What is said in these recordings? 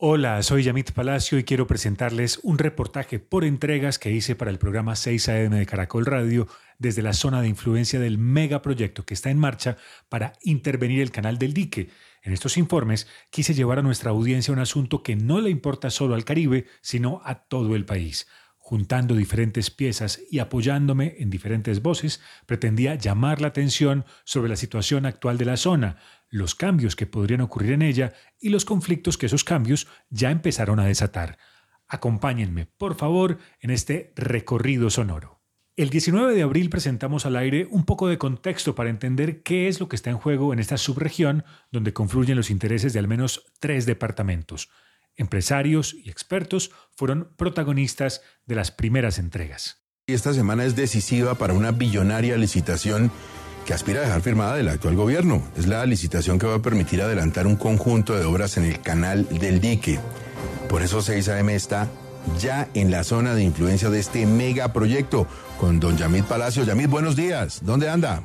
Hola, soy Yamit Palacio y quiero presentarles un reportaje por entregas que hice para el programa 6 AM de Caracol Radio desde la zona de influencia del megaproyecto que está en marcha para intervenir el canal del dique. En estos informes quise llevar a nuestra audiencia un asunto que no le importa solo al Caribe, sino a todo el país. Juntando diferentes piezas y apoyándome en diferentes voces, pretendía llamar la atención sobre la situación actual de la zona, los cambios que podrían ocurrir en ella y los conflictos que esos cambios ya empezaron a desatar. Acompáñenme, por favor, en este recorrido sonoro. El 19 de abril presentamos al aire un poco de contexto para entender qué es lo que está en juego en esta subregión donde confluyen los intereses de al menos tres departamentos. Empresarios y expertos fueron protagonistas de las primeras entregas. Esta semana es decisiva para una billonaria licitación que aspira a dejar firmada del actual gobierno. Es la licitación que va a permitir adelantar un conjunto de obras en el canal del dique. Por eso 6AM está ya en la zona de influencia de este megaproyecto con don Yamid Palacio. Yamid, buenos días. ¿Dónde anda?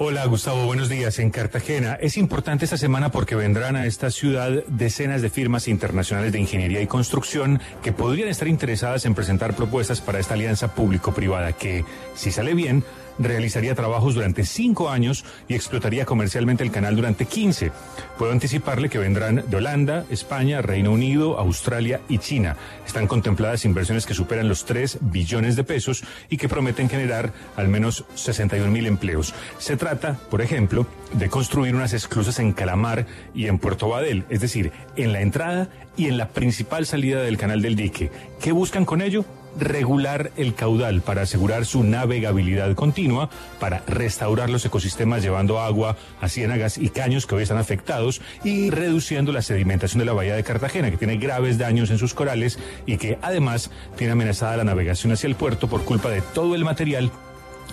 Hola Gustavo, buenos días. En Cartagena es importante esta semana porque vendrán a esta ciudad decenas de firmas internacionales de ingeniería y construcción que podrían estar interesadas en presentar propuestas para esta alianza público-privada que, si sale bien, realizaría trabajos durante cinco años y explotaría comercialmente el canal durante 15. Puedo anticiparle que vendrán de Holanda, España, Reino Unido, Australia y China. Están contempladas inversiones que superan los 3 billones de pesos y que prometen generar al menos 61 mil empleos. Se trata, por ejemplo, de construir unas esclusas en Calamar y en Puerto Badel, es decir, en la entrada y en la principal salida del canal del dique. ¿Qué buscan con ello? Regular el caudal para asegurar su navegabilidad continua, para restaurar los ecosistemas llevando agua a ciénagas y caños que hoy están afectados y reduciendo la sedimentación de la bahía de Cartagena, que tiene graves daños en sus corales y que además tiene amenazada la navegación hacia el puerto por culpa de todo el material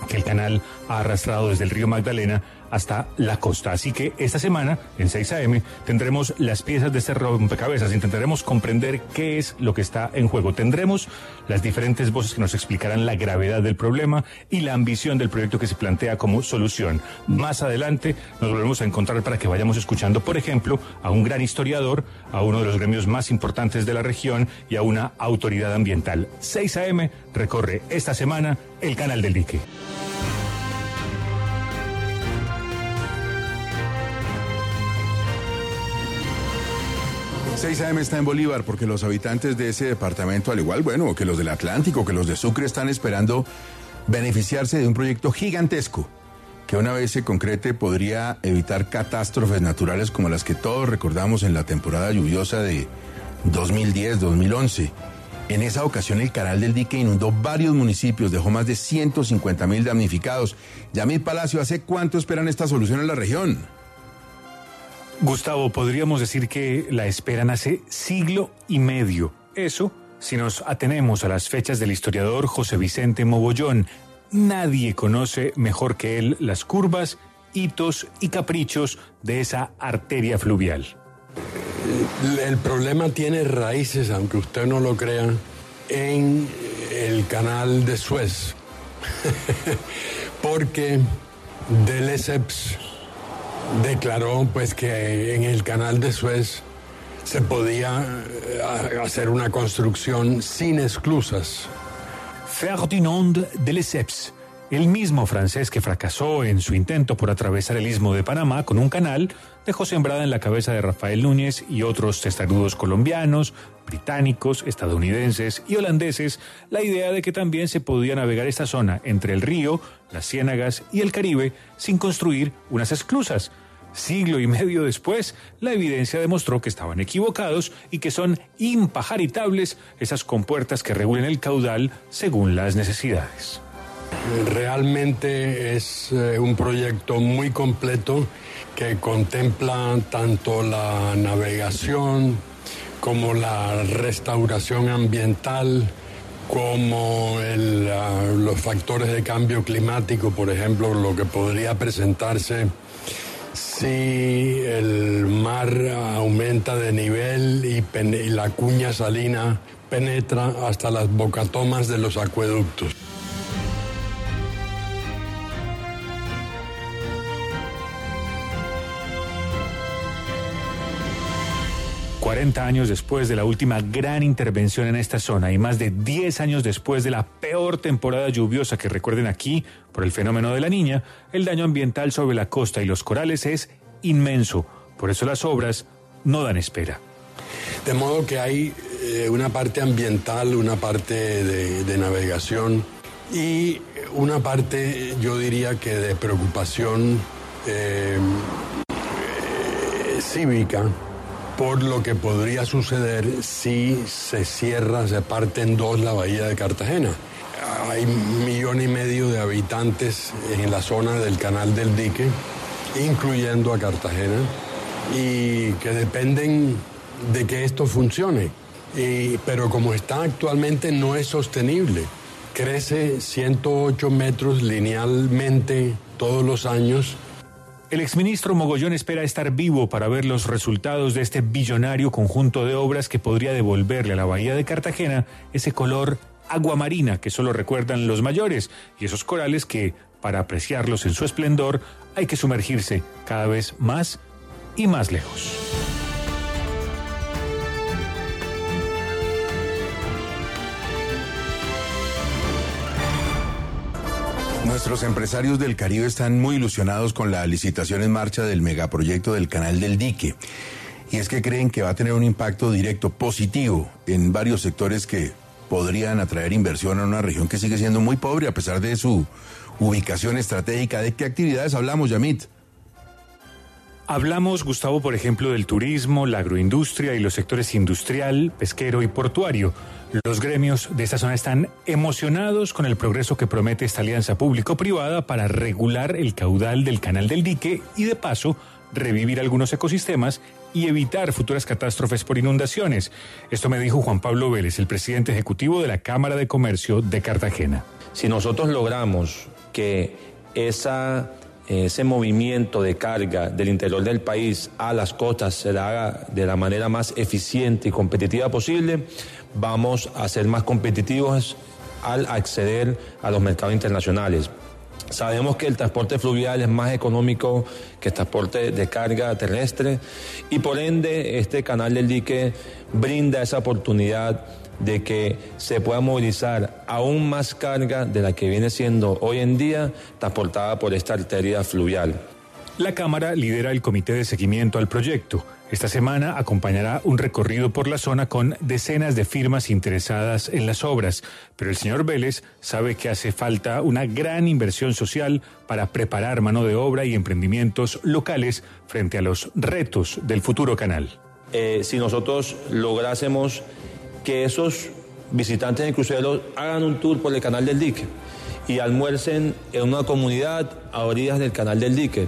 que el canal ha arrastrado desde el río Magdalena hasta la costa. Así que esta semana, en 6 AM, tendremos las piezas de este rompecabezas. Intentaremos comprender qué es lo que está en juego. Tendremos las diferentes voces que nos explicarán la gravedad del problema y la ambición del proyecto que se plantea como solución. Más adelante nos volvemos a encontrar para que vayamos escuchando, por ejemplo, a un gran historiador, a uno de los gremios más importantes de la región y a una autoridad ambiental. 6 AM recorre esta semana el canal del dique. 6 AM está en Bolívar porque los habitantes de ese departamento, al igual, bueno, que los del Atlántico, que los de Sucre, están esperando beneficiarse de un proyecto gigantesco que una vez se concrete podría evitar catástrofes naturales como las que todos recordamos en la temporada lluviosa de 2010-2011. En esa ocasión el canal del dique inundó varios municipios, dejó más de 150 mil damnificados. Yamil Palacio, ¿hace cuánto esperan esta solución en la región? Gustavo, podríamos decir que la esperan hace siglo y medio. Eso si nos atenemos a las fechas del historiador José Vicente Mogollón. Nadie conoce mejor que él las curvas, hitos y caprichos de esa arteria fluvial. El problema tiene raíces, aunque usted no lo crea, en el canal de Suez. Porque Lesseps declaró pues que en el canal de Suez se podía eh, hacer una construcción sin esclusas. Ferdinand de Lesseps, el mismo francés que fracasó en su intento por atravesar el istmo de Panamá con un canal, dejó sembrada en la cabeza de Rafael Núñez y otros testarudos colombianos, británicos, estadounidenses y holandeses la idea de que también se podía navegar esta zona entre el río, las ciénagas y el Caribe sin construir unas esclusas. Siglo y medio después, la evidencia demostró que estaban equivocados y que son impajaritables esas compuertas que regulen el caudal según las necesidades. Realmente es eh, un proyecto muy completo que contempla tanto la navegación como la restauración ambiental, como ah, los factores de cambio climático, por ejemplo, lo que podría presentarse si el mar aumenta de nivel y, y la cuña salina penetra hasta las bocatomas de los acueductos. 40 40 años después de la última gran intervención en esta zona y más de 10 años después de la peor temporada lluviosa que recuerden aquí por el fenómeno de la niña, el daño ambiental sobre la costa y los corales es inmenso. Por eso las obras no dan espera. De modo que hay eh, una parte ambiental, una parte de, navegación y una parte, yo diría que de preocupación eh, eh, cívica por lo que podría suceder si se cierra, se parte en dos la bahía de Cartagena. Hay un millón y medio de habitantes en la zona del canal del dique, incluyendo a Cartagena, y que dependen de que esto funcione. pero como está actualmente no es sostenible. Crece 108 metros linealmente todos los años el exministro Mogollón espera estar vivo para ver los resultados de este billonario conjunto de obras que podría devolverle a la bahía de Cartagena ese color aguamarina que solo recuerdan los mayores y esos corales que, para apreciarlos en su esplendor, hay que sumergirse cada vez más y más lejos. Nuestros empresarios del Caribe están muy ilusionados con la licitación en marcha del megaproyecto del Canal del Dique. Y es que creen que va a tener un impacto directo positivo en varios sectores que podrían atraer inversión a una región que sigue siendo muy pobre a pesar de su ubicación estratégica. ¿De qué actividades hablamos, Yamit? Hablamos, Gustavo, por ejemplo, del turismo, la agroindustria y los sectores industrial, pesquero y portuario. Los gremios de esta zona están emocionados con el progreso que promete esta alianza público-privada para regular el caudal del canal del dique y de paso revivir algunos ecosistemas y evitar futuras catástrofes por inundaciones. Esto me dijo Juan Pablo Vélez, el presidente ejecutivo de la Cámara de Comercio de Cartagena. Si nosotros logramos que esa ese movimiento de carga del interior del país a las costas se haga de la manera más eficiente y competitiva posible, vamos a ser más competitivos al acceder a los mercados internacionales. Sabemos que el transporte fluvial es más económico que el transporte de carga terrestre y por ende este canal del dique brinda esa oportunidad de que se pueda movilizar aún más carga de la que viene siendo hoy en día transportada por esta arteria fluvial. La Cámara lidera el comité de seguimiento al proyecto. Esta semana acompañará un recorrido por la zona con decenas de firmas interesadas en las obras, pero el señor Vélez sabe que hace falta una gran inversión social para preparar mano de obra y emprendimientos locales frente a los retos del futuro canal. Eh, si nosotros lográsemos que esos visitantes de cruceros hagan un tour por el canal del dique y almuercen en una comunidad a orillas del canal del dique.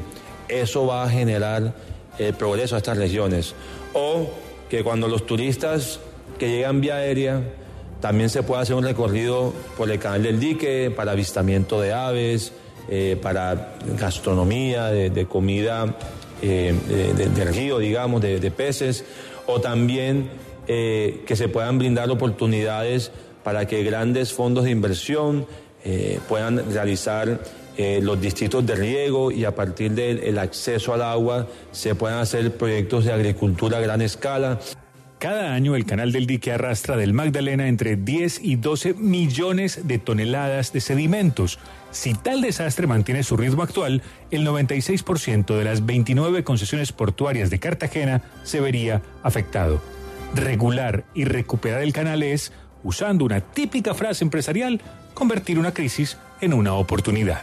Eso va a generar el progreso a estas regiones. O que cuando los turistas que llegan vía aérea también se pueda hacer un recorrido por el canal del dique para avistamiento de aves, eh, para gastronomía, de, comida eh, del río, digamos, de peces, o también eh, que se puedan brindar oportunidades para que grandes fondos de inversión eh, puedan realizar eh, los distritos de riego y a partir del acceso al agua se puedan hacer proyectos de agricultura a gran escala. Cada año el canal del dique arrastra del Magdalena entre 10 y 12 millones de toneladas de sedimentos. Si tal desastre mantiene su ritmo actual, el 96% de las 29 concesiones portuarias de Cartagena se vería afectado regular y recuperar el canal es, usando una típica frase empresarial, convertir una crisis en una oportunidad.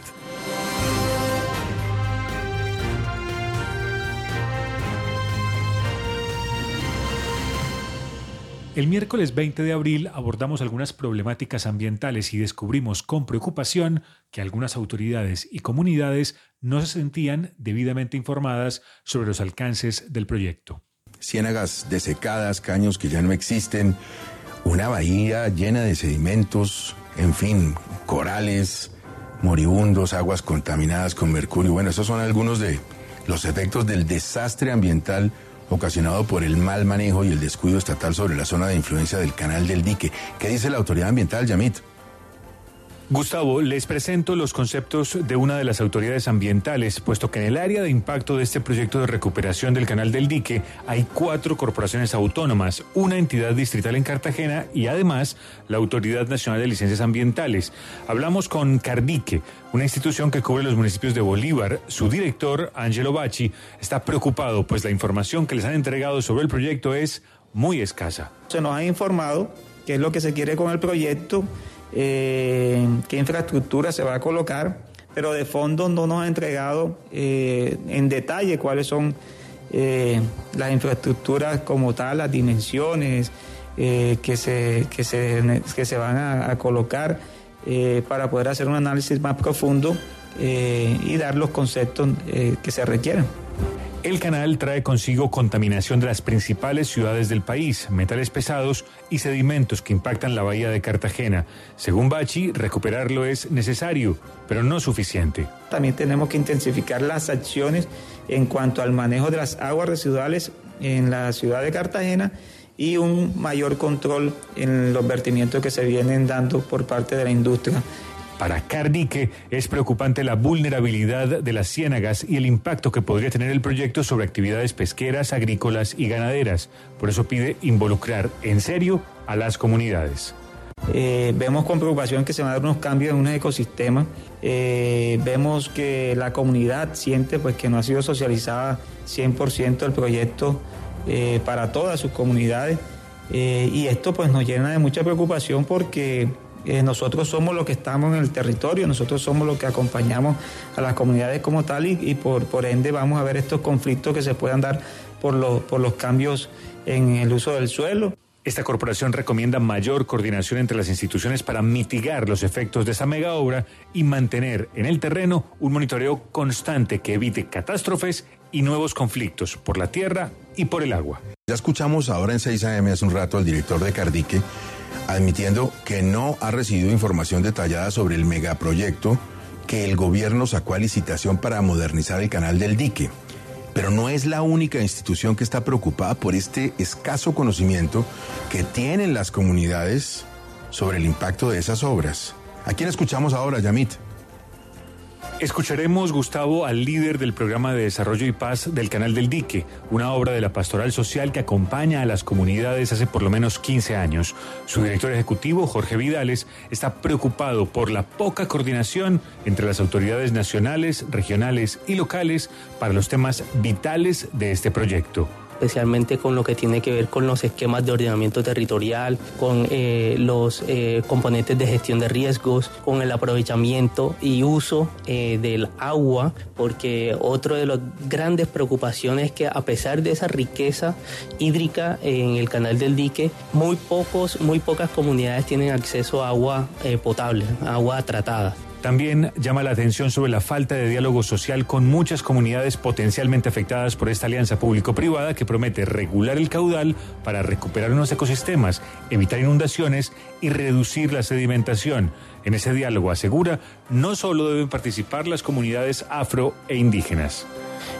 El miércoles 20 de abril abordamos algunas problemáticas ambientales y descubrimos con preocupación que algunas autoridades y comunidades no se sentían debidamente informadas sobre los alcances del proyecto ciénagas desecadas, caños que ya no existen, una bahía llena de sedimentos, en fin, corales, moribundos, aguas contaminadas con mercurio. Bueno, esos son algunos de los efectos del desastre ambiental ocasionado por el mal manejo y el descuido estatal sobre la zona de influencia del canal del dique. ¿Qué dice la autoridad ambiental, Yamit? Gustavo, les presento los conceptos de una de las autoridades ambientales, puesto que en el área de impacto de este proyecto de recuperación del canal del dique hay cuatro corporaciones autónomas, una entidad distrital en Cartagena y además la Autoridad Nacional de Licencias Ambientales. Hablamos con Cardique, una institución que cubre los municipios de Bolívar. Su director, Angelo Bacci, está preocupado, pues la información que les han entregado sobre el proyecto es muy escasa. Se nos ha informado qué es lo que se quiere con el proyecto eh, qué infraestructura se va a colocar, pero de fondo no nos ha entregado eh, en detalle cuáles son eh, las infraestructuras como tal, las dimensiones que, se, que, se, que se van a, colocar para poder hacer un análisis más profundo y dar los conceptos que se requieran. El canal trae consigo contaminación de las principales ciudades del país, metales pesados y sedimentos que impactan la bahía de Cartagena. Según Bachi, recuperarlo es necesario, pero no suficiente. También tenemos que intensificar las acciones en cuanto al manejo de las aguas residuales en la ciudad de Cartagena y un mayor control en los vertimientos que se vienen dando por parte de la industria. Para Cardique es preocupante la vulnerabilidad de las ciénagas y el impacto que podría tener el proyecto sobre actividades pesqueras, agrícolas y ganaderas. Por eso pide involucrar en serio a las comunidades. Eh, vemos con preocupación que se van a dar unos cambios en un ecosistema. Eh, vemos que la comunidad siente pues, que no ha sido socializada 100% el proyecto eh, para todas sus comunidades. y esto pues, nos llena de mucha preocupación porque eh, nosotros somos los que estamos en el territorio, nosotros somos los que acompañamos a las comunidades como tal y, por, por ende vamos a ver estos conflictos que se puedan dar por los, por los cambios en el uso del suelo. Esta corporación recomienda mayor coordinación entre las instituciones para mitigar los efectos de esa mega obra y mantener en el terreno un monitoreo constante que evite catástrofes y nuevos conflictos por la tierra y por el agua. Ya escuchamos ahora en 6 AM hace un rato al director de Cardique admitiendo que no ha recibido información detallada sobre el megaproyecto que el gobierno sacó a licitación para modernizar el canal del dique. Pero no es la única institución que está preocupada por este escaso conocimiento que tienen las comunidades sobre el impacto de esas obras. ¿A quién escuchamos ahora, Yamit? Escucharemos, Gustavo, al líder del programa de desarrollo y paz del Canal del Dique, una obra de la pastoral social que acompaña a las comunidades hace por lo menos 15 años. Su director ejecutivo, Jorge Vidales, está preocupado por la poca coordinación entre las autoridades nacionales, regionales y locales para los temas vitales de este proyecto especialmente con lo que tiene que ver con los esquemas de ordenamiento territorial, con eh, los eh, componentes de gestión de riesgos, con el aprovechamiento y uso eh, del agua, porque otro de las grandes preocupaciones es que a pesar de esa riqueza hídrica en el canal del dique, muy pocos, muy pocas comunidades tienen acceso a agua potable, agua tratada. También llama la atención sobre la falta de diálogo social con muchas comunidades potencialmente afectadas por esta alianza público-privada que promete regular el caudal para recuperar unos ecosistemas, evitar inundaciones y reducir la sedimentación. En ese diálogo, asegura, no solo deben participar las comunidades afro e indígenas.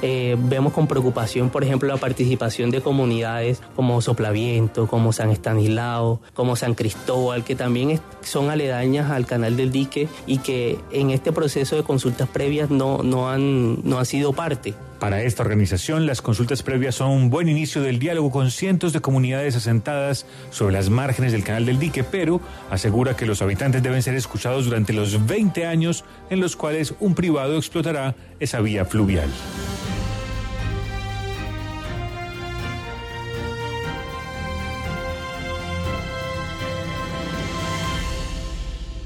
Eh, vemos con preocupación, por ejemplo, la participación de comunidades como Soplaviento, como San Estanislao, como San Cristóbal, que también son aledañas al canal del dique y que en este proceso de consultas previas no, no, han, no han sido parte. Para esta organización, las consultas previas son un buen inicio del diálogo con cientos de comunidades asentadas sobre las márgenes del canal del dique, pero asegura que los habitantes deben ser escuchados durante los 20 años en los cuales un privado explotará esa vía fluvial.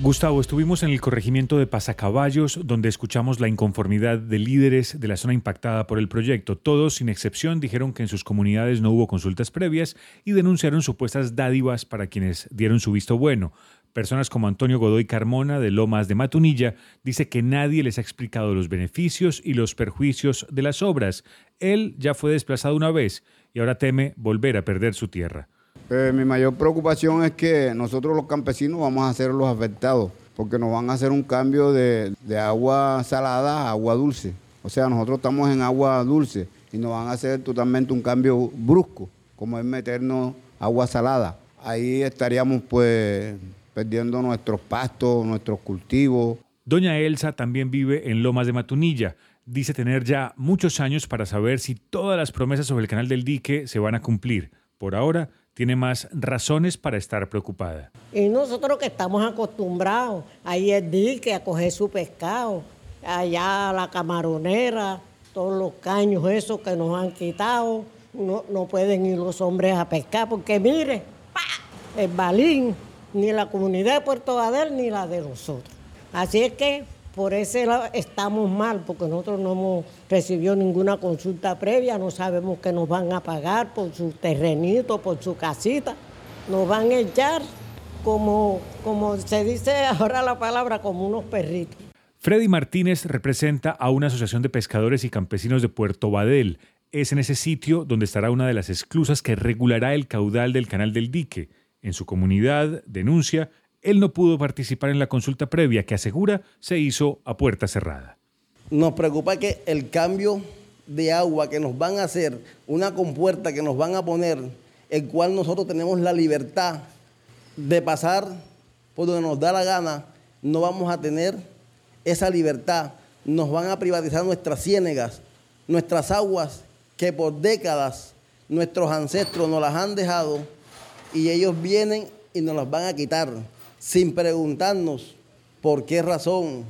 Gustavo, estuvimos en el corregimiento de Pasacaballos, donde escuchamos la inconformidad de líderes de la zona impactada por el proyecto. Todos, sin excepción, dijeron que en sus comunidades no hubo consultas previas y denunciaron supuestas dádivas para quienes dieron su visto bueno. Personas como Antonio Godoy Carmona, de Lomas de Matunilla, dice que nadie les ha explicado los beneficios y los perjuicios de las obras. Él ya fue desplazado una vez y ahora teme volver a perder su tierra. Eh, mi mayor preocupación es que nosotros los campesinos vamos a ser los afectados, porque nos van a hacer un cambio de, agua salada a agua dulce. O sea, nosotros estamos en agua dulce y nos van a hacer totalmente un cambio brusco, como es meternos agua salada. Ahí estaríamos pues perdiendo nuestros pastos, nuestros cultivos. Doña Elsa también vive en Lomas de Matunilla. Dice tener ya muchos años para saber si todas las promesas sobre el canal del dique se van a cumplir. Por ahora, tiene más razones para estar preocupada. Y nosotros que estamos acostumbrados a ir dique a coger su pescado, allá la camaronera, todos los caños esos que nos han quitado, no, no pueden ir los hombres a pescar porque mire, el balín, ni la comunidad de Puerto Badel ni la de nosotros. Así es que por ese estamos mal, porque nosotros no hemos recibido ninguna consulta previa, no sabemos que nos van a pagar por su terrenito, por su casita. Nos van a echar como, como se dice ahora la palabra, como unos perritos. Freddy Martínez representa a una asociación de pescadores y campesinos de Puerto Badel. Es en ese sitio donde estará una de las esclusas que regulará el caudal del canal del dique. En su comunidad denuncia él no pudo participar en la consulta previa que asegura se hizo a puerta cerrada. Nos preocupa que el cambio de agua que nos van a hacer, una compuerta que nos van a poner, el cual nosotros tenemos la libertad de pasar por donde nos da la gana, no vamos a tener esa libertad. Nos van a privatizar nuestras ciénegas, nuestras aguas que por décadas nuestros ancestros nos las han dejado y ellos vienen y nos las van a quitar sin preguntarnos por qué razón.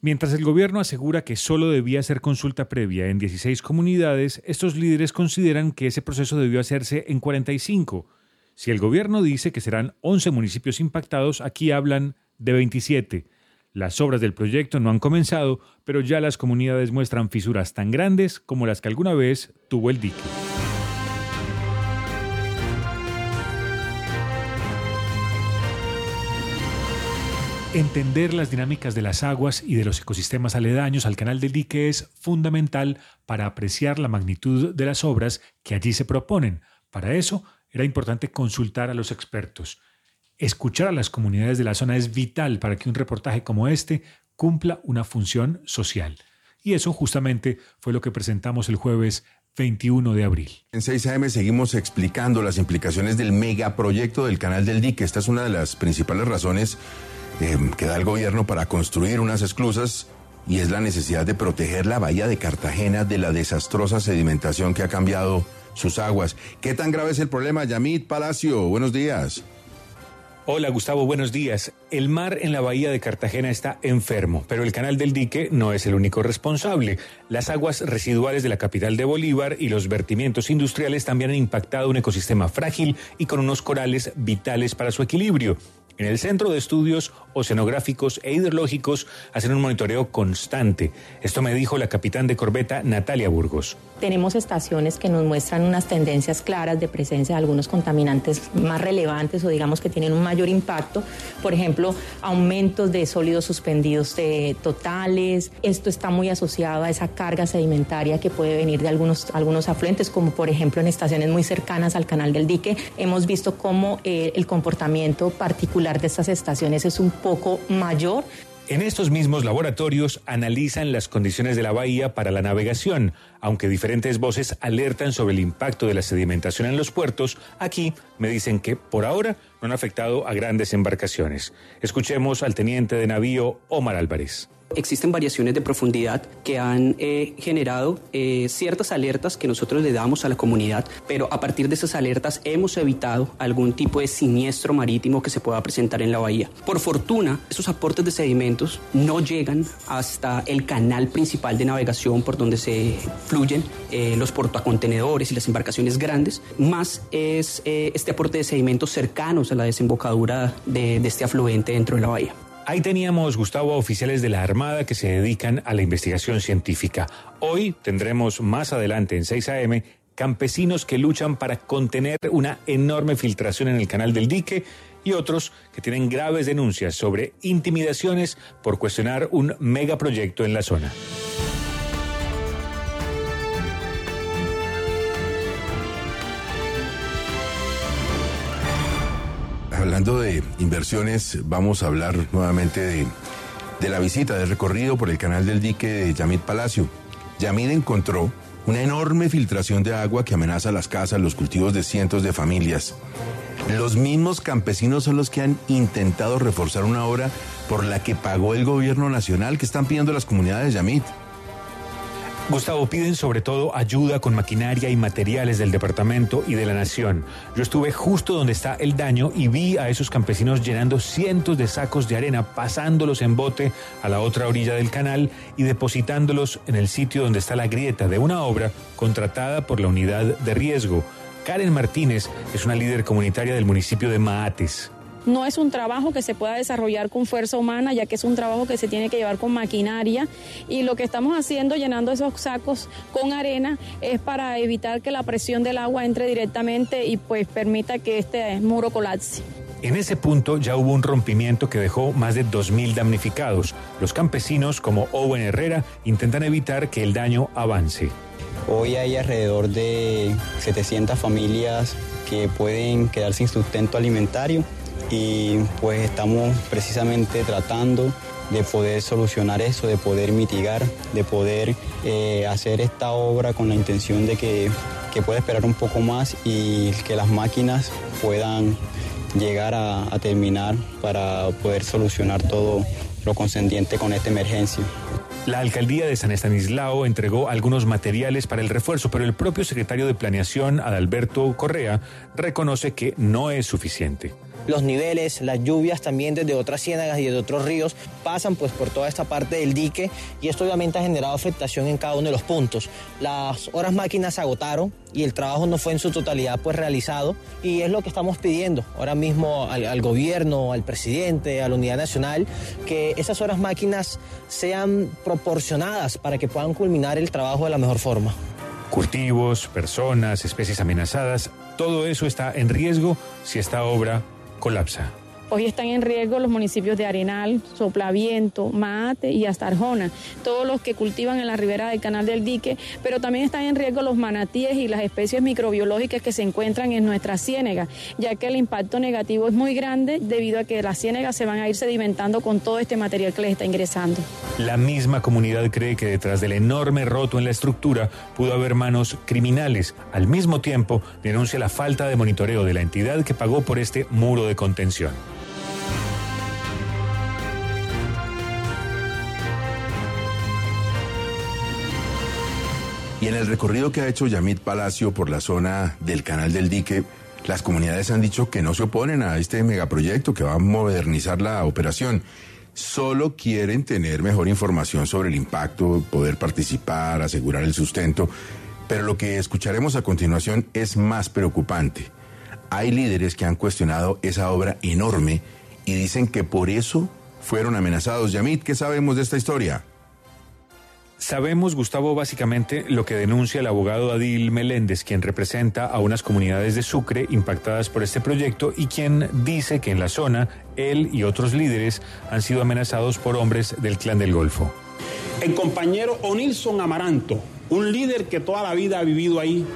Mientras el gobierno asegura que solo debía hacer consulta previa en 16 comunidades, estos líderes consideran que ese proceso debió hacerse en 45. Si el gobierno dice que serán 11 municipios impactados, aquí hablan de 27. Las obras del proyecto no han comenzado, pero ya las comunidades muestran fisuras tan grandes como las que alguna vez tuvo el dique. Entender las dinámicas de las aguas y de los ecosistemas aledaños al canal del dique es fundamental para apreciar la magnitud de las obras que allí se proponen. Para eso era importante consultar a los expertos. Escuchar a las comunidades de la zona es vital para que un reportaje como este cumpla una función social. Y eso justamente fue lo que presentamos el jueves 21 de abril. En 6 AM seguimos explicando las implicaciones del megaproyecto del canal del dique. Esta es una de las principales razones eh, que da el gobierno para construir unas esclusas y es la necesidad de proteger la bahía de Cartagena de la desastrosa sedimentación que ha cambiado sus aguas. ¿Qué tan grave es el problema? Yamit Palacio, buenos días. Hola Gustavo, buenos días. El mar en la bahía de Cartagena está enfermo, pero el canal del dique no es el único responsable. Las aguas residuales de la capital de Bolívar y los vertimientos industriales también han impactado un ecosistema frágil y con unos corales vitales para su equilibrio. En el Centro de Estudios Oceanográficos e Hidrológicos hacen un monitoreo constante. Esto me dijo la capitán de corbeta Natalia Burgos. Tenemos estaciones que nos muestran unas tendencias claras de presencia de algunos contaminantes más relevantes o digamos que tienen un mayor impacto. Por ejemplo, aumentos de sólidos suspendidos totales. Esto está muy asociado a esa carga sedimentaria que puede venir de algunos, algunos afluentes, como por ejemplo en estaciones muy cercanas al canal del dique. Hemos visto cómo eh, el comportamiento particular de estas estaciones es un poco mayor. En estos mismos laboratorios analizan las condiciones de la bahía para la navegación. Aunque diferentes voces alertan sobre el impacto de la sedimentación en los puertos, aquí me dicen que por ahora no han afectado a grandes embarcaciones. Escuchemos al teniente de navío Omar Álvarez. Existen variaciones de profundidad que han eh, generado eh, ciertas alertas que nosotros le damos a la comunidad, pero a partir de esas alertas hemos evitado algún tipo de siniestro marítimo que se pueda presentar en la bahía. Por fortuna, esos aportes de sedimentos no llegan hasta el canal principal de navegación por donde se fluyen eh, los portacontenedores y las embarcaciones grandes, más es este aporte de sedimentos cercanos a la desembocadura de, de este afluente dentro de la bahía. Ahí teníamos, Gustavo, oficiales de la Armada que se dedican a la investigación científica. Hoy tendremos más adelante en 6 AM campesinos que luchan para contener una enorme filtración en el canal del dique y otros que tienen graves denuncias sobre intimidaciones por cuestionar un megaproyecto en la zona. Hablando de inversiones, vamos a hablar nuevamente de, la visita, del recorrido por el canal del dique de Yamid Palacio. Yamid encontró una enorme filtración de agua que amenaza las casas, los cultivos de cientos de familias. Los mismos campesinos son los que han intentado reforzar una obra por la que pagó el gobierno nacional que están pidiendo las comunidades Yamit. Gustavo, piden sobre todo ayuda con maquinaria y materiales del departamento y de la nación. Yo estuve justo donde está el daño y vi a esos campesinos llenando cientos de sacos de arena, pasándolos en bote a la otra orilla del canal y depositándolos en el sitio donde está la grieta de una obra contratada por la unidad de riesgo. Karen Martínez es una líder comunitaria del municipio de Maates. No es un trabajo que se pueda desarrollar con fuerza humana, ya que es un trabajo que se tiene que llevar con maquinaria. Y lo que estamos haciendo, llenando esos sacos con arena, es para evitar que la presión del agua entre directamente y pues permita que este muro colapse. En ese punto ya hubo un rompimiento que dejó más de 2.000 damnificados. Los campesinos, como Owen Herrera, intentan evitar que el daño avance. Hoy hay alrededor de 700 familias que pueden quedar sin sustento alimentario y pues estamos precisamente tratando de poder solucionar eso, de poder mitigar, de poder eh, hacer esta obra con la intención de que, que pueda esperar un poco más y que las máquinas puedan llegar a, a terminar para poder solucionar todo lo concendiente con esta emergencia. La alcaldía de San Estanislao entregó algunos materiales para el refuerzo, pero el propio secretario de Planeación, Adalberto Correa, reconoce que no es suficiente los niveles, las lluvias también desde otras ciénagas y desde otros ríos pasan pues por toda esta parte del dique y esto obviamente ha generado afectación en cada uno de los puntos. Las horas máquinas se agotaron y el trabajo no fue en su totalidad pues realizado y es lo que estamos pidiendo ahora mismo al, al gobierno, al presidente, a la unidad nacional, que esas horas máquinas sean proporcionadas para que puedan culminar el trabajo de la mejor forma. Cultivos, personas, especies amenazadas, todo eso está en riesgo si esta obra colapsa. Hoy están en riesgo los municipios de Arenal, Soplaviento, Maate y hasta Arjona, todos los que cultivan en la ribera del canal del dique, pero también están en riesgo los manatíes y las especies microbiológicas que se encuentran en nuestra ciénega, ya que el impacto negativo es muy grande debido a que las ciénegas se van a ir sedimentando con todo este material que les está ingresando. La misma comunidad cree que detrás del enorme roto en la estructura pudo haber manos criminales. Al mismo tiempo, denuncia la falta de monitoreo de la entidad que pagó por este muro de contención. Y en el recorrido que ha hecho Yamit Palacio por la zona del Canal del Dique, las comunidades han dicho que no se oponen a este megaproyecto que va a modernizar la operación. Solo quieren tener mejor información sobre el impacto, poder participar, asegurar el sustento. Pero lo que escucharemos a continuación es más preocupante. Hay líderes que han cuestionado esa obra enorme y dicen que por eso fueron amenazados. Yamit, ¿qué sabemos de esta historia? Sabemos, Gustavo, básicamente lo que denuncia el abogado Adil Meléndez, quien representa a unas comunidades de Sucre impactadas por este proyecto y quien dice que en la zona él y otros líderes han sido amenazados por hombres del clan del Golfo. El compañero Onilson Amaranto, un líder que toda la vida ha vivido ahí,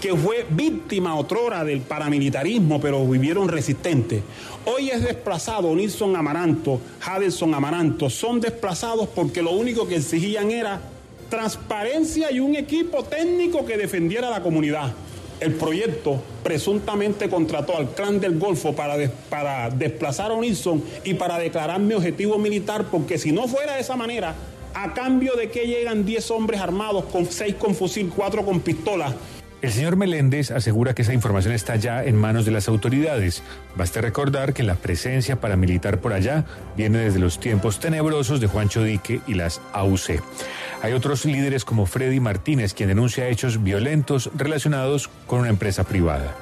que fue víctima otrora del paramilitarismo, pero vivieron resistentes. Hoy es desplazado Nilson Amaranto, Hadelson Amaranto, son desplazados porque lo único que exigían era transparencia y un equipo técnico que defendiera a la comunidad. El proyecto presuntamente contrató al clan del Golfo para, para desplazar a Nilson y para declarar mi objetivo militar, porque si no fuera de esa manera, a cambio de que llegan 10 hombres armados con 6 con fusil, 4 con pistola, el señor Meléndez asegura que esa información está ya en manos de las autoridades. Basta recordar que la presencia paramilitar por allá viene desde los tiempos tenebrosos de Juancho Dique y las AUC. Hay otros líderes como Freddy Martínez, quien denuncia hechos violentos relacionados con una empresa privada.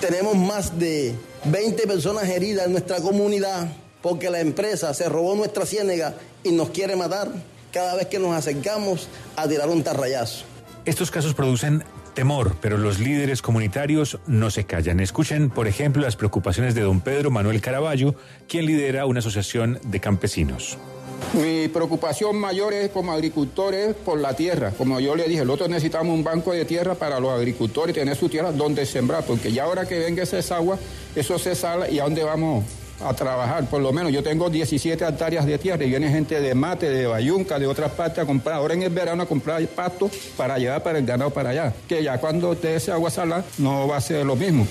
Tenemos más de 20 personas heridas en nuestra comunidad porque la empresa se robó nuestra ciénega y nos quiere matar cada vez que nos acercamos a tirar un tarrayazo. Estos casos producen temor, pero los líderes comunitarios no se callan. Escuchen, por ejemplo, las preocupaciones de don Pedro Manuel Caraballo, quien lidera una asociación de campesinos. Mi preocupación mayor es como agricultores por la tierra. Como yo le dije, nosotros necesitamos un banco de tierra para los agricultores tener su tierra donde sembrar, porque ya ahora que venga ese agua, eso se sale y a dónde vamos a trabajar. Por lo menos yo tengo 17 hectáreas de tierra y viene gente de Mate, de Bayunca, de otras partes a comprar. Ahora en el verano a comprar pasto para llevar para el ganado para allá. Que ya cuando esté ese agua salada no va a ser lo mismo.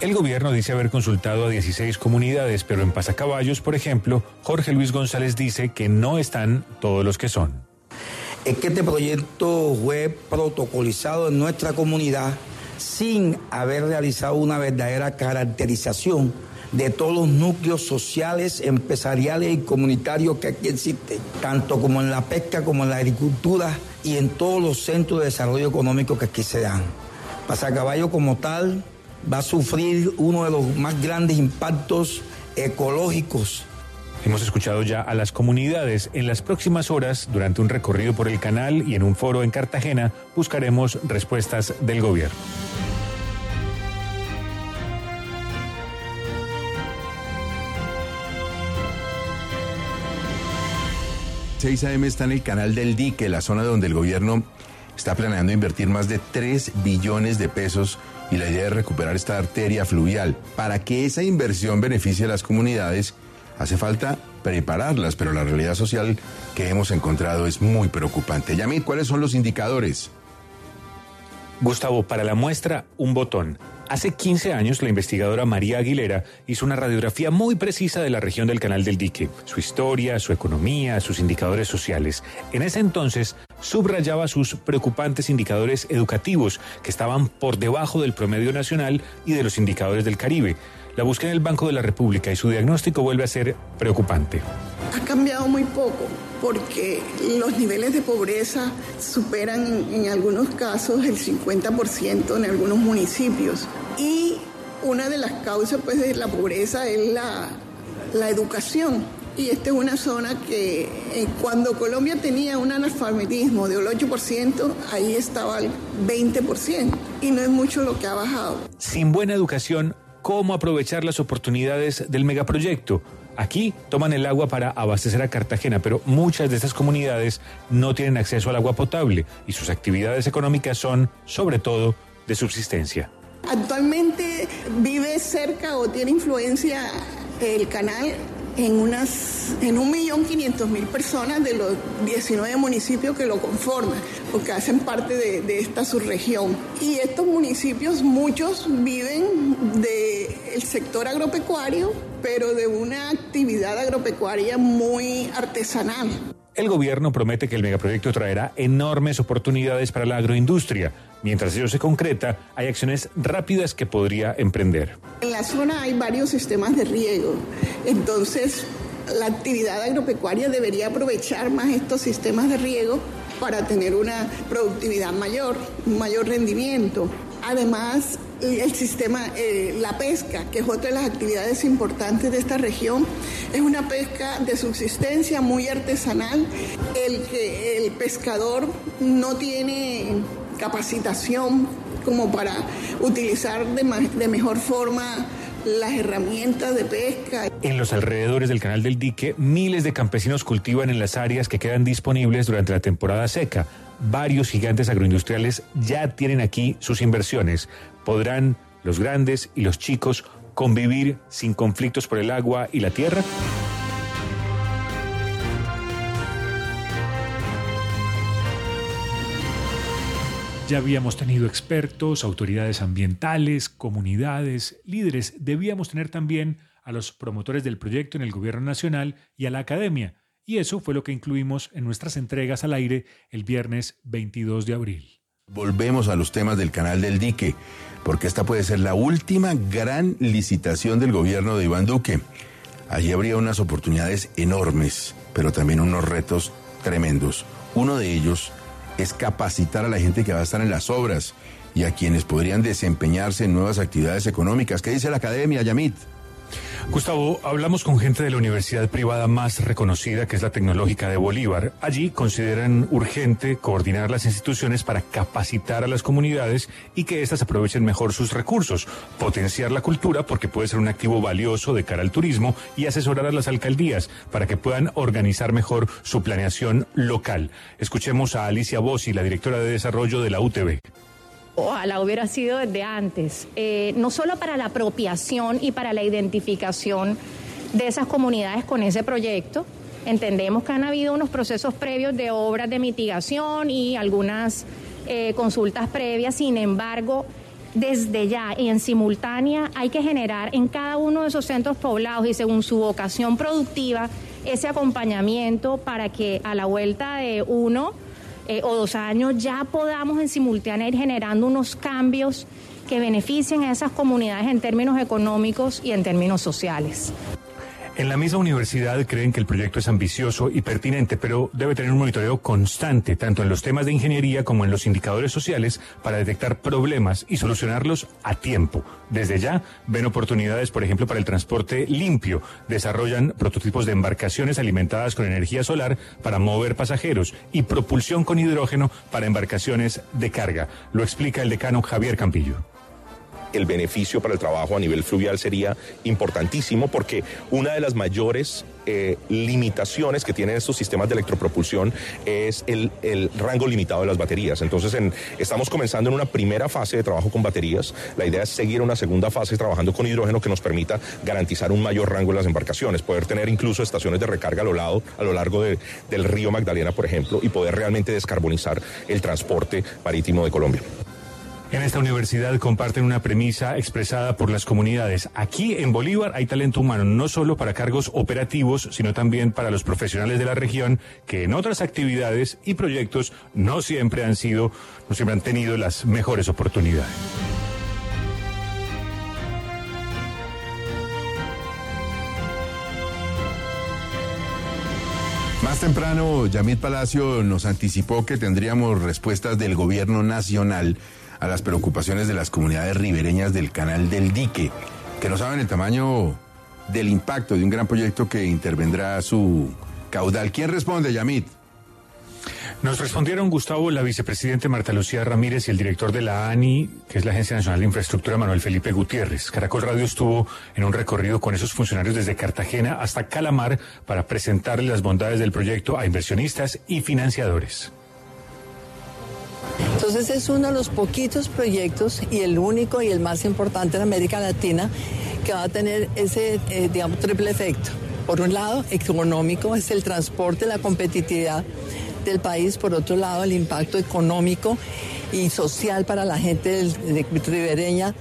El gobierno dice haber consultado a 16 comunidades, pero en Pasacaballos, por ejemplo, Jorge Luis González dice que no están todos los que son. Es que este proyecto fue protocolizado en nuestra comunidad sin haber realizado una verdadera caracterización de todos los núcleos sociales, empresariales y comunitarios que aquí existen, tanto como en la pesca como en la agricultura y en todos los centros de desarrollo económico que aquí se dan. Pasacaballo como tal va a sufrir uno de los más grandes impactos ecológicos Hemos escuchado ya a las comunidades. En las próximas horas, durante un recorrido por el canal y en un foro en Cartagena, buscaremos respuestas del gobierno. 6 AM está en el canal del dique, la zona donde el gobierno está planeando invertir más de 3 billones de pesos y la idea es recuperar esta arteria fluvial. Para que esa inversión beneficie a las comunidades, hace falta prepararlas, pero la realidad social que hemos encontrado es muy preocupante. Yamit, ¿cuáles son los indicadores? Gustavo, para la muestra, un botón. Hace 15 años, la investigadora María Aguilera hizo una radiografía muy precisa de la región del Canal del Dique, su historia, su economía, sus indicadores sociales. En ese entonces, subrayaba sus preocupantes indicadores educativos, que estaban por debajo del promedio nacional y de los indicadores del Caribe. La búsqueda en el Banco de la República y su diagnóstico vuelve a ser preocupante. Ha cambiado muy poco porque los niveles de pobreza superan en algunos casos el 50% en algunos municipios. Y una de las causas pues, de la pobreza es la, la educación. Y esta es una zona que eh, cuando Colombia tenía un analfabetismo del 8%, ahí estaba el 20%. Y no es mucho lo que ha bajado. Sin buena educación, ¿cómo aprovechar las oportunidades del megaproyecto? Aquí toman el agua para abastecer a Cartagena, pero muchas de estas comunidades no tienen acceso al agua potable y sus actividades económicas son, sobre todo, de subsistencia. Actualmente vive cerca o tiene influencia el canal en unas en un millón quinientos mil personas de los 19 municipios que lo conforman, porque hacen parte de esta subregión. Y estos municipios, muchos viven del sector agropecuario, pero de una actividad agropecuaria muy artesanal. El gobierno promete que el megaproyecto traerá enormes oportunidades para la agroindustria. Mientras ello se concreta, hay acciones rápidas que podría emprender. En la zona hay varios sistemas de riego, entonces la actividad agropecuaria debería aprovechar más estos sistemas de riego para tener una productividad mayor, un mayor rendimiento. Además, el sistema, eh, la pesca, que es otra de las actividades importantes de esta región, es una pesca de subsistencia muy artesanal. El que el pescador no tiene capacitación como para utilizar de, de mejor forma las herramientas de pesca. En los alrededores del canal del dique, miles de campesinos cultivan en las áreas que quedan disponibles durante la temporada seca. Varios gigantes agroindustriales ya tienen aquí sus inversiones. ¿Podrán los grandes y los chicos convivir sin conflictos por el agua y la tierra? Ya habíamos tenido expertos, autoridades ambientales, comunidades, líderes. Debíamos tener también a los promotores del proyecto en el gobierno nacional y a la academia. Y eso fue lo que incluimos en nuestras entregas al aire el viernes 22 de abril. Volvemos a los temas del canal del dique, porque esta puede ser la última gran licitación del gobierno de Iván Duque. Allí habría unas oportunidades enormes, pero también unos retos tremendos. Uno de ellos es capacitar a la gente que va a estar en las obras y a quienes podrían desempeñarse en nuevas actividades económicas. ¿Qué dice la academia, Yamit? Gustavo, hablamos con gente de la universidad privada más reconocida, que es la Tecnológica de Bolívar. Allí consideran urgente coordinar las instituciones para capacitar a las comunidades y que éstas aprovechen mejor sus recursos, potenciar la cultura porque puede ser un activo valioso de cara al turismo y asesorar a las alcaldías para que puedan organizar mejor su planeación local. Escuchemos a Alicia Bossi, la directora de desarrollo de la UTV. Ojalá hubiera sido desde antes, eh, no solo para la apropiación y para la identificación de esas comunidades con ese proyecto. Entendemos que han habido unos procesos previos de obras de mitigación y algunas eh, consultas previas, sin embargo, desde ya y en simultánea hay que generar en cada uno de esos centros poblados y según su vocación productiva ese acompañamiento para que a la vuelta de uno eh, o dos años ya podamos en simultánea ir generando unos cambios que beneficien a esas comunidades en términos económicos y en términos sociales. En la misma universidad creen que el proyecto es ambicioso y pertinente, pero debe tener un monitoreo constante, tanto en los temas de ingeniería como en los indicadores sociales, para detectar problemas y solucionarlos a tiempo. Desde ya ven oportunidades, por ejemplo, para el transporte limpio. Desarrollan prototipos de embarcaciones alimentadas con energía solar para mover pasajeros y propulsión con hidrógeno para embarcaciones de carga. Lo explica el decano Javier Campillo el beneficio para el trabajo a nivel fluvial sería importantísimo porque una de las mayores eh, limitaciones que tienen estos sistemas de electropropulsión es el, rango limitado de las baterías. Entonces, estamos comenzando en una primera fase de trabajo con baterías. La idea es seguir una segunda fase trabajando con hidrógeno que nos permita garantizar un mayor rango en las embarcaciones, poder tener incluso estaciones de recarga a lo, lado, a lo largo del río Magdalena, por ejemplo, y poder realmente descarbonizar el transporte marítimo de Colombia. En esta universidad comparten una premisa expresada por las comunidades. Aquí en Bolívar hay talento humano, no solo para cargos operativos, sino también para los profesionales de la región que en otras actividades y proyectos no siempre han sido, no siempre han tenido las mejores oportunidades. Más temprano, Yamit Palacio nos anticipó que tendríamos respuestas del gobierno nacional a las preocupaciones de las comunidades ribereñas del canal del dique, que no saben el tamaño del impacto de un gran proyecto que intervendrá su caudal. ¿Quién responde, Yamit? Nos respondieron Gustavo, la vicepresidente Marta Lucía Ramírez y el director de la ANI, que es la Agencia Nacional de Infraestructura, Manuel Felipe Gutiérrez. Caracol Radio estuvo en un recorrido con esos funcionarios desde Cartagena hasta Calamar para presentarle las bondades del proyecto a inversionistas y financiadores. Entonces es uno de los poquitos proyectos y el único y el más importante en América Latina que va a tener ese, eh, digamos, triple efecto. Por un lado, económico, es el transporte, la competitividad del país. Por otro lado, el impacto económico y social para la gente ribereña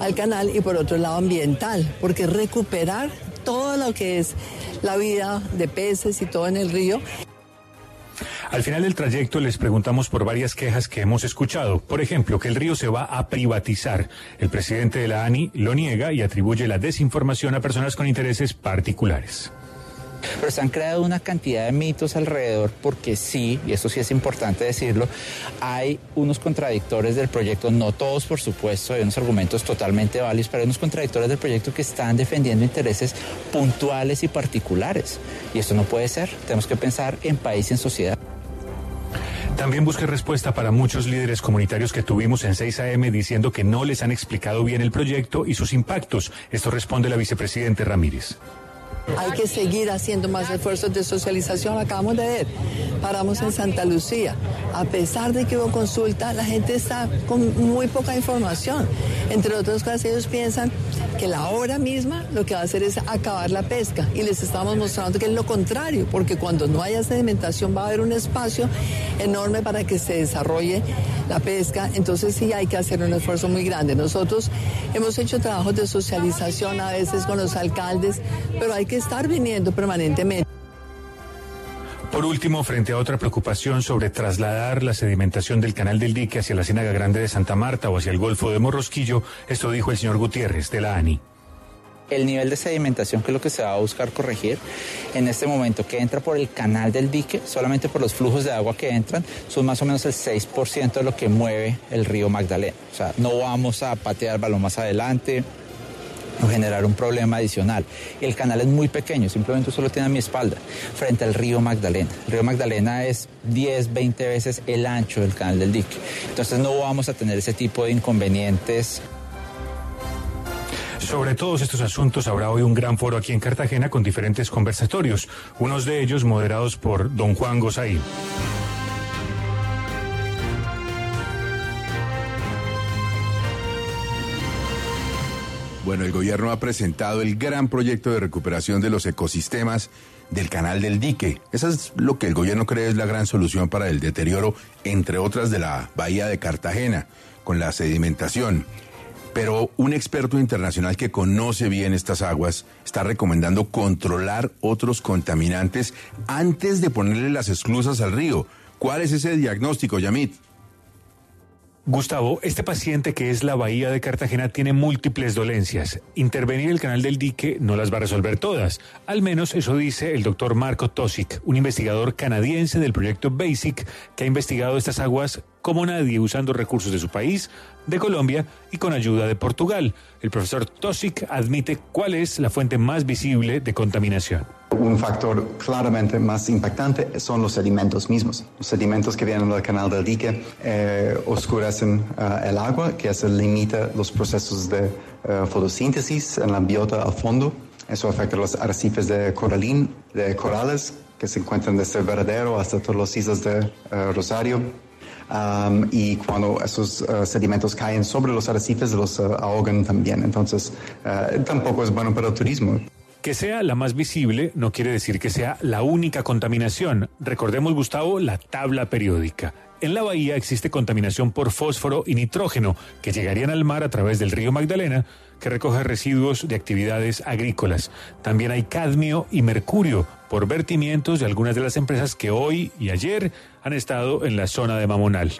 al canal. Y por otro lado, ambiental, porque recuperar todo lo que es la vida de peces y todo en el río. Al final del trayecto les preguntamos por varias quejas que hemos escuchado. Por ejemplo, que el río se va a privatizar. El presidente de la ANI lo niega y atribuye la desinformación a personas con intereses particulares. Pero se han creado una cantidad de mitos alrededor porque sí, y eso sí es importante decirlo, hay unos contradictores del proyecto, no todos por supuesto, hay unos argumentos totalmente válidos, pero hay unos contradictores del proyecto que están defendiendo intereses puntuales y particulares. Y esto no puede ser, tenemos que pensar en país y en sociedad. También busqué respuesta para muchos líderes comunitarios que tuvimos en 6 AM diciendo que no les han explicado bien el proyecto y sus impactos. Esto responde la vicepresidente Ramírez. Hay que seguir haciendo más esfuerzos de socialización. Acabamos de ver, paramos en Santa Lucía. A pesar de que hubo consulta, la gente está con muy poca información. Entre otras cosas, ellos piensan que la obra misma lo que va a hacer es acabar la pesca. Y les estamos mostrando que es lo contrario, porque cuando no haya sedimentación va a haber un espacio enorme para que se desarrolle la pesca. Entonces sí hay que hacer un esfuerzo muy grande. Nosotros hemos hecho trabajos de socialización a veces con los alcaldes, pero hay que estar viniendo permanentemente. Por último, frente a otra preocupación sobre trasladar la sedimentación del canal del dique hacia la Ciénaga Grande de Santa Marta o hacia el Golfo de Morrosquillo, esto dijo el señor Gutiérrez de la ANI el nivel de sedimentación, que es lo que se va a buscar corregir en este momento, que entra por el canal del dique, solamente por los flujos de agua que entran, son más o menos el 6% de lo que mueve el río Magdalena. O sea, no vamos a patear balón más adelante, generar un problema adicional. El canal es muy pequeño, simplemente solo tiene a mi espalda, frente al río Magdalena. El río Magdalena es 10, 20 veces el ancho del canal del dique. Entonces no vamos a tener ese tipo de inconvenientes. Sobre todos estos asuntos habrá hoy un gran foro aquí en Cartagena con diferentes conversatorios, unos de ellos moderados por don Juan Gozaín. Bueno, el gobierno ha presentado el gran proyecto de recuperación de los ecosistemas del canal del dique. Eso es lo que el gobierno cree es la gran solución para el deterioro, entre otras, de la bahía de Cartagena, con la sedimentación. Pero un experto internacional que conoce bien estas aguas está recomendando controlar otros contaminantes antes de ponerle las esclusas al río. ¿Cuál es ese diagnóstico, Yamit? Gustavo, este paciente que es la bahía de Cartagena tiene múltiples dolencias. Intervenir el canal del dique no las va a resolver todas. Al menos eso dice el doctor Marco Tosic, un investigador canadiense del proyecto BASIC que ha investigado estas aguas como nadie usando recursos de su país, de Colombia y con ayuda de Portugal. El profesor Tosic admite cuál es la fuente más visible de contaminación. Un factor claramente más impactante son los sedimentos mismos. Los sedimentos que vienen del canal del dique eh, oscurecen uh, el agua, que eso limita los procesos de uh, fotosíntesis en la biota al fondo. Eso afecta los arrecifes de coralín, de corales, que se encuentran desde Veradero hasta todas las islas de Rosario. Um, y cuando esos sedimentos caen sobre los arrecifes, los ahogan también. Entonces, tampoco es bueno para el turismo. Que sea la más visible no quiere decir que sea la única contaminación. Recordemos, Gustavo, la tabla periódica. En la bahía existe contaminación por fósforo y nitrógeno que llegarían al mar a través del río Magdalena, que recoge residuos de actividades agrícolas. También hay cadmio y mercurio por vertimientos de algunas de las empresas que hoy y ayer han estado en la zona de Mamonal.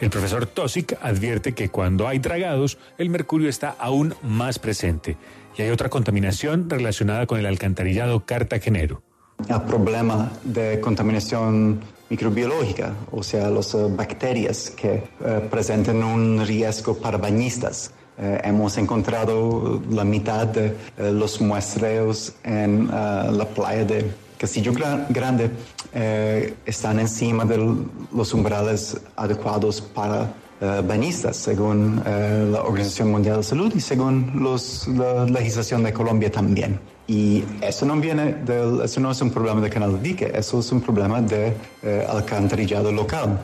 El profesor Tosic advierte que cuando hay dragados, el mercurio está aún más presente y hay otra contaminación relacionada con el alcantarillado cartagenero. El problema de contaminación microbiológica, o sea, las uh, bacterias que uh, presentan un riesgo para bañistas. Uh, hemos encontrado la mitad de los muestreos en la playa de Castillo Grande están encima de los umbrales adecuados para Uh, bañistas, según uh, la Organización Mundial de Salud y según la legislación de Colombia también. Y eso no viene eso no es un problema de canal de dique, eso es un problema de uh, alcantarillado local.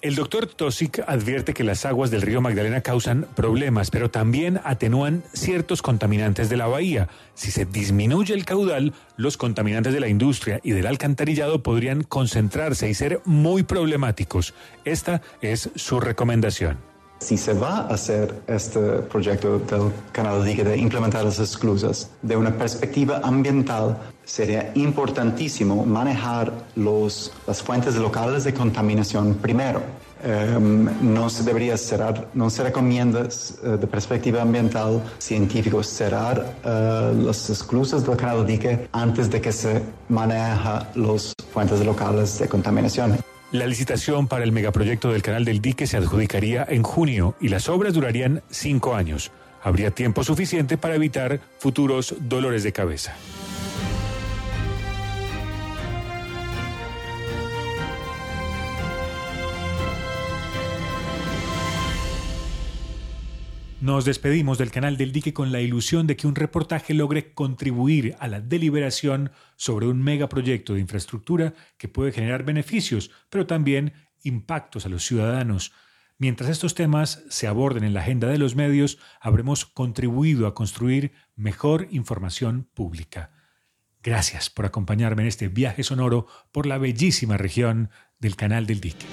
El doctor Tosic advierte que las aguas del río Magdalena causan problemas, pero también atenúan ciertos contaminantes de la bahía. Si se disminuye el caudal, los contaminantes de la industria y del alcantarillado podrían concentrarse y ser muy problemáticos. Esta es su recomendación. Si se va a hacer este proyecto del canal de implementar las esclusas de una perspectiva ambiental, sería importantísimo manejar los, las fuentes locales de contaminación primero. Um, no se debería cerrar, no se recomienda uh, de perspectiva ambiental científico cerrar uh, las esclusas del canal dique antes de que se maneja las fuentes locales de contaminación. La licitación para el megaproyecto del canal del dique se adjudicaría en junio y las obras durarían cinco años. Habría tiempo suficiente para evitar futuros dolores de cabeza. Nos despedimos del canal del dique con la ilusión de que un reportaje logre contribuir a la deliberación sobre un megaproyecto de infraestructura que puede generar beneficios, pero también impactos a los ciudadanos. Mientras estos temas se aborden en la agenda de los medios, habremos contribuido a construir mejor información pública. Gracias por acompañarme en este viaje sonoro por la bellísima región del Canal del Dique.